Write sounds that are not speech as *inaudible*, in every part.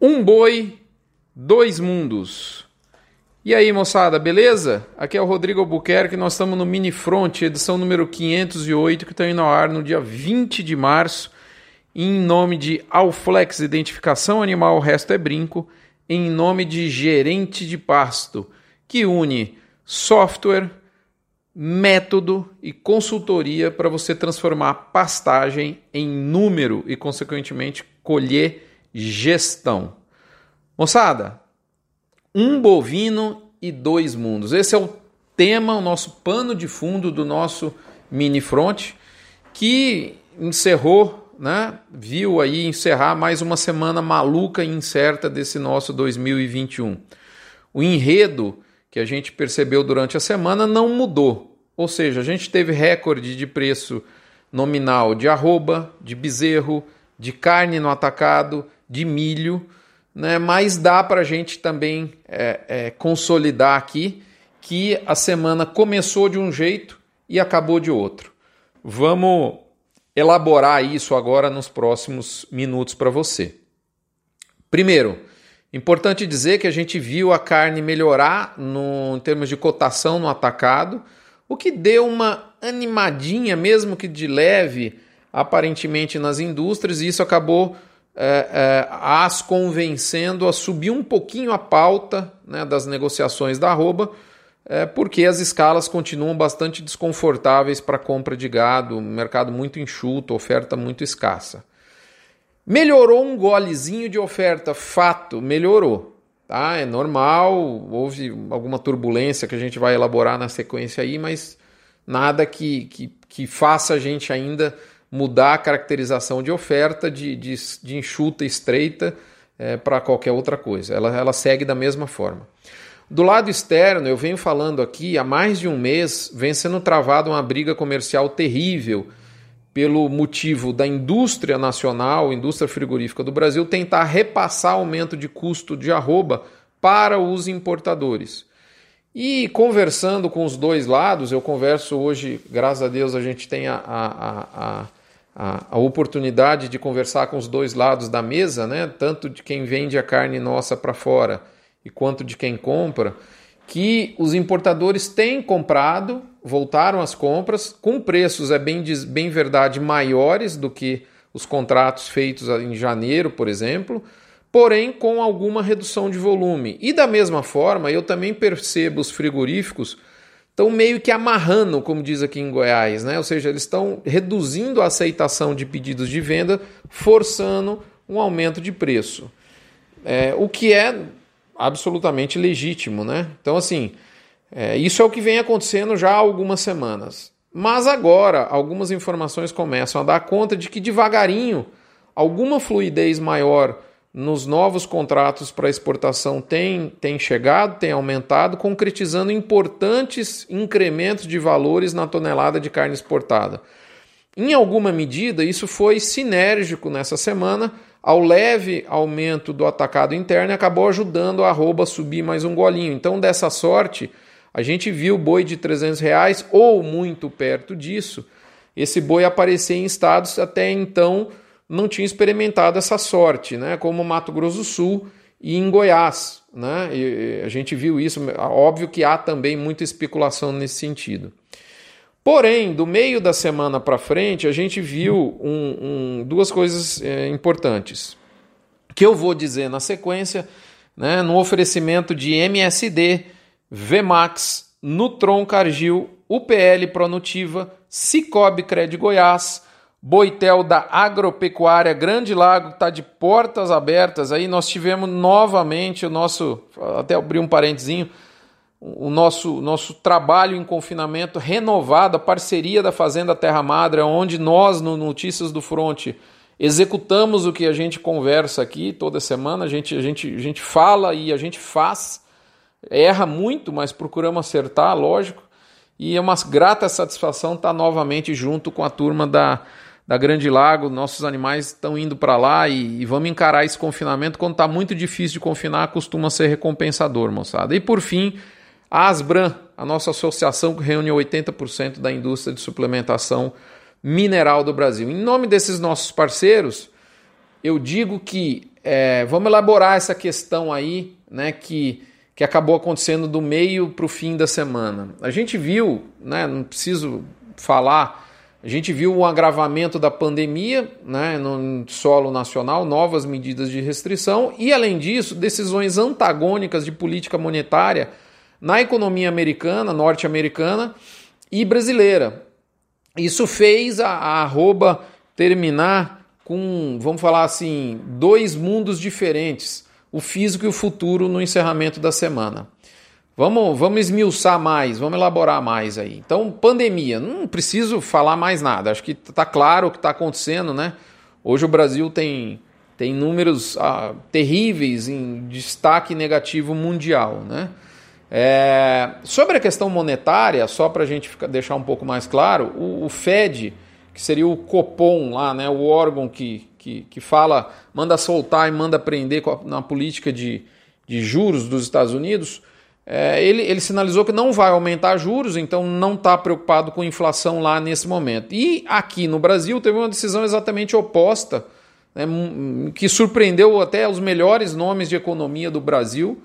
Um boi, dois mundos. E aí, moçada, beleza? Aqui é o Rodrigo Albuquerque, nós estamos no Mini Front, edição número 508, que está indo ao ar no dia 20 de março, em nome de Alflex Identificação Animal, o resto é brinco, em nome de Gerente de Pasto, que une software, método e consultoria para você transformar pastagem em número e, consequentemente, colher gestão. Moçada, um bovino e dois mundos. Esse é o tema, o nosso pano de fundo do nosso mini front, que encerrou, né? Viu aí encerrar mais uma semana maluca e incerta desse nosso 2021. O enredo que a gente percebeu durante a semana não mudou. Ou seja, a gente teve recorde de preço nominal de arroba, de bezerro, de carne no atacado, de milho, né? mas dá para a gente também é, é, consolidar aqui que a semana começou de um jeito e acabou de outro. Vamos elaborar isso agora nos próximos minutos para você. Primeiro, importante dizer que a gente viu a carne melhorar no, em termos de cotação no atacado, o que deu uma animadinha, mesmo que de leve, aparentemente nas indústrias, e isso acabou é, é, as convencendo a subir um pouquinho a pauta né, das negociações da arroba, é, porque as escalas continuam bastante desconfortáveis para compra de gado, mercado muito enxuto, oferta muito escassa. Melhorou um golezinho de oferta, fato, melhorou. Tá? É normal, houve alguma turbulência que a gente vai elaborar na sequência aí, mas nada que, que, que faça a gente ainda mudar a caracterização de oferta de, de, de enxuta estreita é, para qualquer outra coisa. Ela, ela segue da mesma forma. Do lado externo, eu venho falando aqui, há mais de um mês, vem sendo travada uma briga comercial terrível pelo motivo da indústria nacional, indústria frigorífica do Brasil, tentar repassar aumento de custo de arroba para os importadores. E conversando com os dois lados, eu converso hoje, graças a Deus, a gente tem a, a, a, a, a oportunidade de conversar com os dois lados da mesa, né? tanto de quem vende a carne nossa para fora e quanto de quem compra, que os importadores têm comprado, voltaram às compras, com preços, é bem, bem verdade, maiores do que os contratos feitos em janeiro, por exemplo, porém com alguma redução de volume. E da mesma forma, eu também percebo os frigoríficos estão meio que amarrando, como diz aqui em Goiás, né? Ou seja, eles estão reduzindo a aceitação de pedidos de venda, forçando um aumento de preço. É, o que é absolutamente legítimo, né? Então, assim, é, isso é o que vem acontecendo já há algumas semanas. Mas agora, algumas informações começam a dar conta de que devagarinho, alguma fluidez maior nos novos contratos para exportação tem, tem chegado, tem aumentado, concretizando importantes incrementos de valores na tonelada de carne exportada. Em alguma medida, isso foi sinérgico nessa semana, ao leve aumento do atacado interno, acabou ajudando a arroba a subir mais um golinho. Então, dessa sorte, a gente viu boi de 300 reais ou muito perto disso, esse boi aparecer em estados até então não tinha experimentado essa sorte, né? como Mato Grosso do Sul e em Goiás. Né? E a gente viu isso, óbvio que há também muita especulação nesse sentido. Porém, do meio da semana para frente, a gente viu um, um, duas coisas é, importantes que eu vou dizer na sequência, né, no oferecimento de MSD, VMAX, Nutron Cargill, UPL Pronutiva, Cicobi Cred Goiás, Boitel da Agropecuária Grande Lago está de portas abertas. Aí. Nós tivemos novamente o nosso, até abrir um parentezinho, o nosso, nosso trabalho em confinamento renovado, a parceria da Fazenda Terra Madre, onde nós, no Notícias do Fronte, executamos o que a gente conversa aqui toda semana, a gente, a gente, a gente fala e a gente faz, erra muito, mas procuramos acertar, lógico, e é uma grata satisfação estar novamente junto com a turma da da Grande Lago, nossos animais estão indo para lá e, e, vamos encarar esse confinamento. Quando está muito difícil de confinar, costuma ser recompensador, moçada. E por fim, a Asbran, a nossa associação que reúne 80% da indústria de suplementação mineral do Brasil. Em nome desses nossos parceiros, eu digo que é, vamos elaborar essa questão aí, né, que, que acabou acontecendo do meio para o fim da semana. A gente viu, né, não preciso falar, a gente viu o agravamento da pandemia né, no solo nacional, novas medidas de restrição e, além disso, decisões antagônicas de política monetária na economia americana, norte-americana e brasileira. Isso fez a, a arroba terminar com, vamos falar assim, dois mundos diferentes, o físico e o futuro no encerramento da semana. Vamos, vamos esmiuçar mais, vamos elaborar mais aí. Então, pandemia, não preciso falar mais nada, acho que está claro o que está acontecendo, né? Hoje o Brasil tem, tem números ah, terríveis em destaque negativo mundial, né? É, sobre a questão monetária, só para a gente ficar, deixar um pouco mais claro, o, o, Fed, que seria o Copom lá, né, o órgão que, que, que fala, manda soltar e manda prender na política de, de juros dos Estados Unidos, é, ele, ele sinalizou que não vai aumentar juros, então não está preocupado com inflação lá nesse momento. E aqui no Brasil teve uma decisão exatamente oposta, né, que surpreendeu até os melhores nomes de economia do Brasil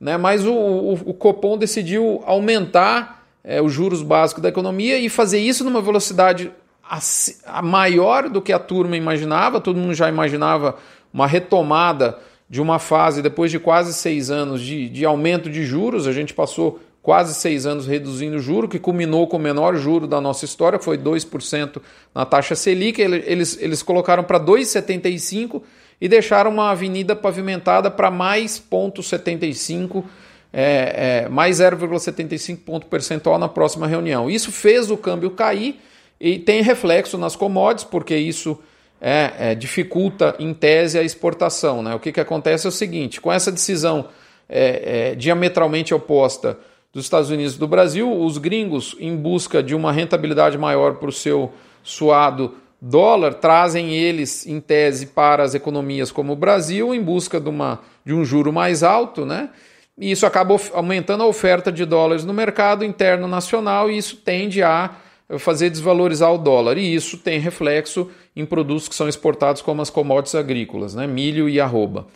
né? mas o, o, o Copom decidiu aumentar é, os juros básicos da economia e fazer isso numa velocidade a, a maior do que a turma imaginava. Todo mundo já imaginava uma retomada de uma fase depois de quase seis anos de, de aumento de juros. A gente passou quase seis anos reduzindo o juro, que culminou com o menor juro da nossa história, foi 2% na taxa Selic. Eles, eles colocaram para 2,75% e deixaram uma avenida pavimentada para mais 0,75, é, é, mais 0,75 ponto percentual na próxima reunião. Isso fez o câmbio cair e tem reflexo nas commodities, porque isso é, é, dificulta, em tese, a exportação. Né? O que, que acontece é o seguinte: com essa decisão é, é, diametralmente oposta dos Estados Unidos e do Brasil, os gringos, em busca de uma rentabilidade maior para o seu suado dólar trazem eles, em tese, para as economias como o Brasil, em busca de, uma, de um juro mais alto, né? E isso acaba aumentando a oferta de dólares no mercado interno nacional e isso tende a fazer desvalorizar o dólar. E isso tem reflexo em produtos que são exportados como as commodities agrícolas, né? milho e arroba.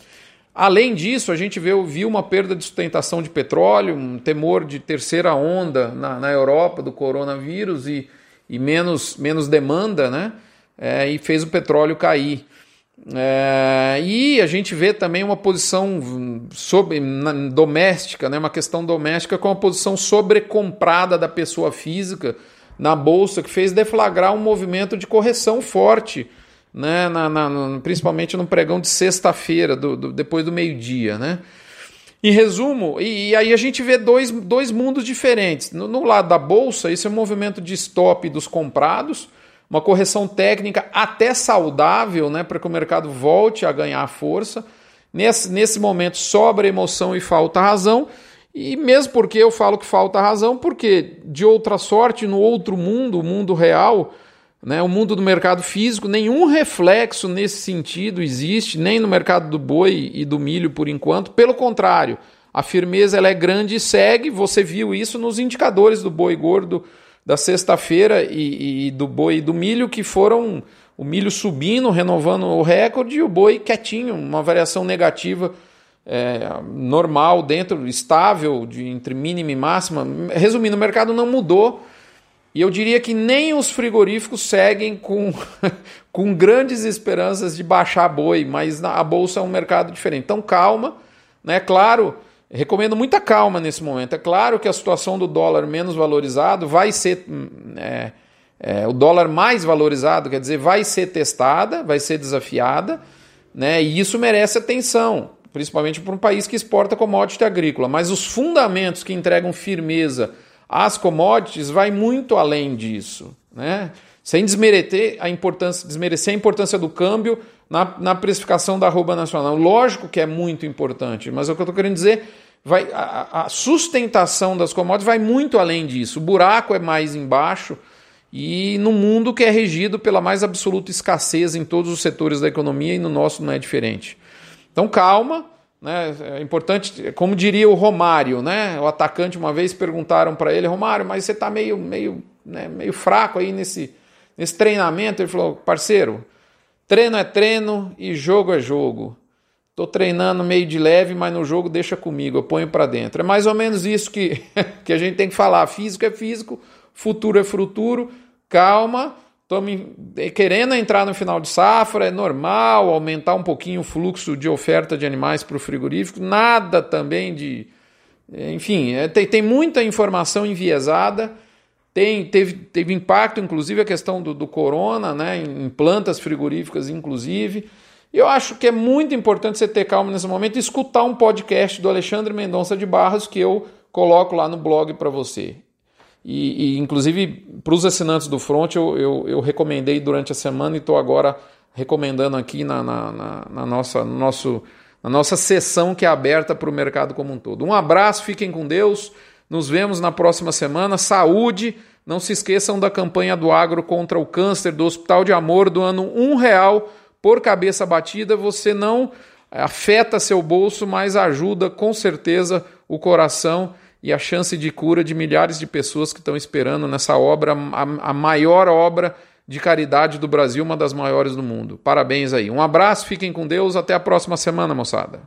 Além disso, a gente viu, viu uma perda de sustentação de petróleo, um temor de terceira onda na, na Europa do coronavírus e, e menos, menos demanda, né? é, e fez o petróleo cair. É, e a gente vê também uma posição sobre, na, doméstica, né, uma questão doméstica com uma posição sobrecomprada da pessoa física na bolsa, que fez deflagrar um movimento de correção forte, né, na, na, principalmente no pregão de sexta-feira, do, do, depois do meio-dia. Né? Em resumo, e, e, aí a gente vê dois, dois mundos diferentes. No, no lado da bolsa, isso é um movimento de stop dos comprados uma correção técnica até saudável, né, para que o mercado volte a ganhar força. Nesse, nesse momento sobra emoção e falta razão. E mesmo porque eu falo que falta razão, porque de outra sorte, no outro mundo, o mundo real, né, o mundo do mercado físico, nenhum reflexo nesse sentido existe, nem no mercado do boi e do milho por enquanto. Pelo contrário, a firmeza ela é grande e segue. Você viu isso nos indicadores do boi gordo da sexta-feira e, e, do boi e do milho, que foram o milho subindo, renovando o recorde, e o boi quietinho, uma variação negativa é, normal, dentro, estável, de entre mínima e máxima. Resumindo, o mercado não mudou. E eu diria que nem os frigoríficos seguem com, *laughs* com grandes esperanças de baixar boi, mas a bolsa é um mercado diferente. Então, calma, né? Claro Recomendo muita calma nesse momento. É claro que a situação do dólar menos valorizado vai ser. Hum, é, é, o dólar mais valorizado, quer dizer, vai ser testada, vai ser desafiada, né? E isso merece atenção, principalmente para um país que exporta commodity agrícola. Mas os fundamentos que entregam firmeza às commodities vai muito além disso, né? Sem desmerecer a importância, desmerecer a importância do câmbio na, na precificação da arroba nacional. Lógico que é muito importante, mas é o que eu estou querendo dizer vai a, a, sustentação das commodities vai muito além disso. O buraco é mais embaixo e no mundo que é regido pela mais absoluta escassez em todos os setores da economia e no nosso não é diferente. Então calma, né? É importante, como diria o Romário, né? O atacante uma vez perguntaram para ele, Romário, mas você está meio meio né, meio fraco aí nesse nesse treinamento. Ele falou, parceiro, Treino é treino e jogo é jogo. Tô treinando meio de leve, mas no jogo deixa comigo, eu ponho para dentro. É mais ou menos isso que, *laughs* que a gente tem que falar. Físico é físico, futuro é futuro. Calma, estamos querendo entrar no final de safra, é normal aumentar um pouquinho o fluxo de oferta de animais para o frigorífico. Nada também de. Enfim, é, tem, tem muita informação enviesada. Tem, teve, teve impacto, inclusive, a questão do, do corona, né, em plantas frigoríficas, inclusive. E eu acho que é muito importante você ter calma nesse momento e escutar um podcast do Alexandre Mendonça de Barros que eu coloco lá no blog para você. E, e inclusive, para os assinantes do Front, eu, eu, eu, recomendei durante a semana e estou agora recomendando aqui na, na, na, na, nossa, no nosso, na nossa sessão que é aberta para o mercado como um todo. Um abraço, fiquem com Deus. Nos vemos na próxima semana. Saúde! Não se esqueçam da campanha do Agro contra o câncer do Hospital de Amor do ano um real por cabeça batida, você não afeta seu bolso, mas ajuda com certeza o coração e a chance de cura de milhares de pessoas que estão esperando nessa obra, a, a maior obra de caridade do Brasil, uma das maiores do mundo. Parabéns aí. Um abraço, fiquem com Deus, até a próxima semana, moçada.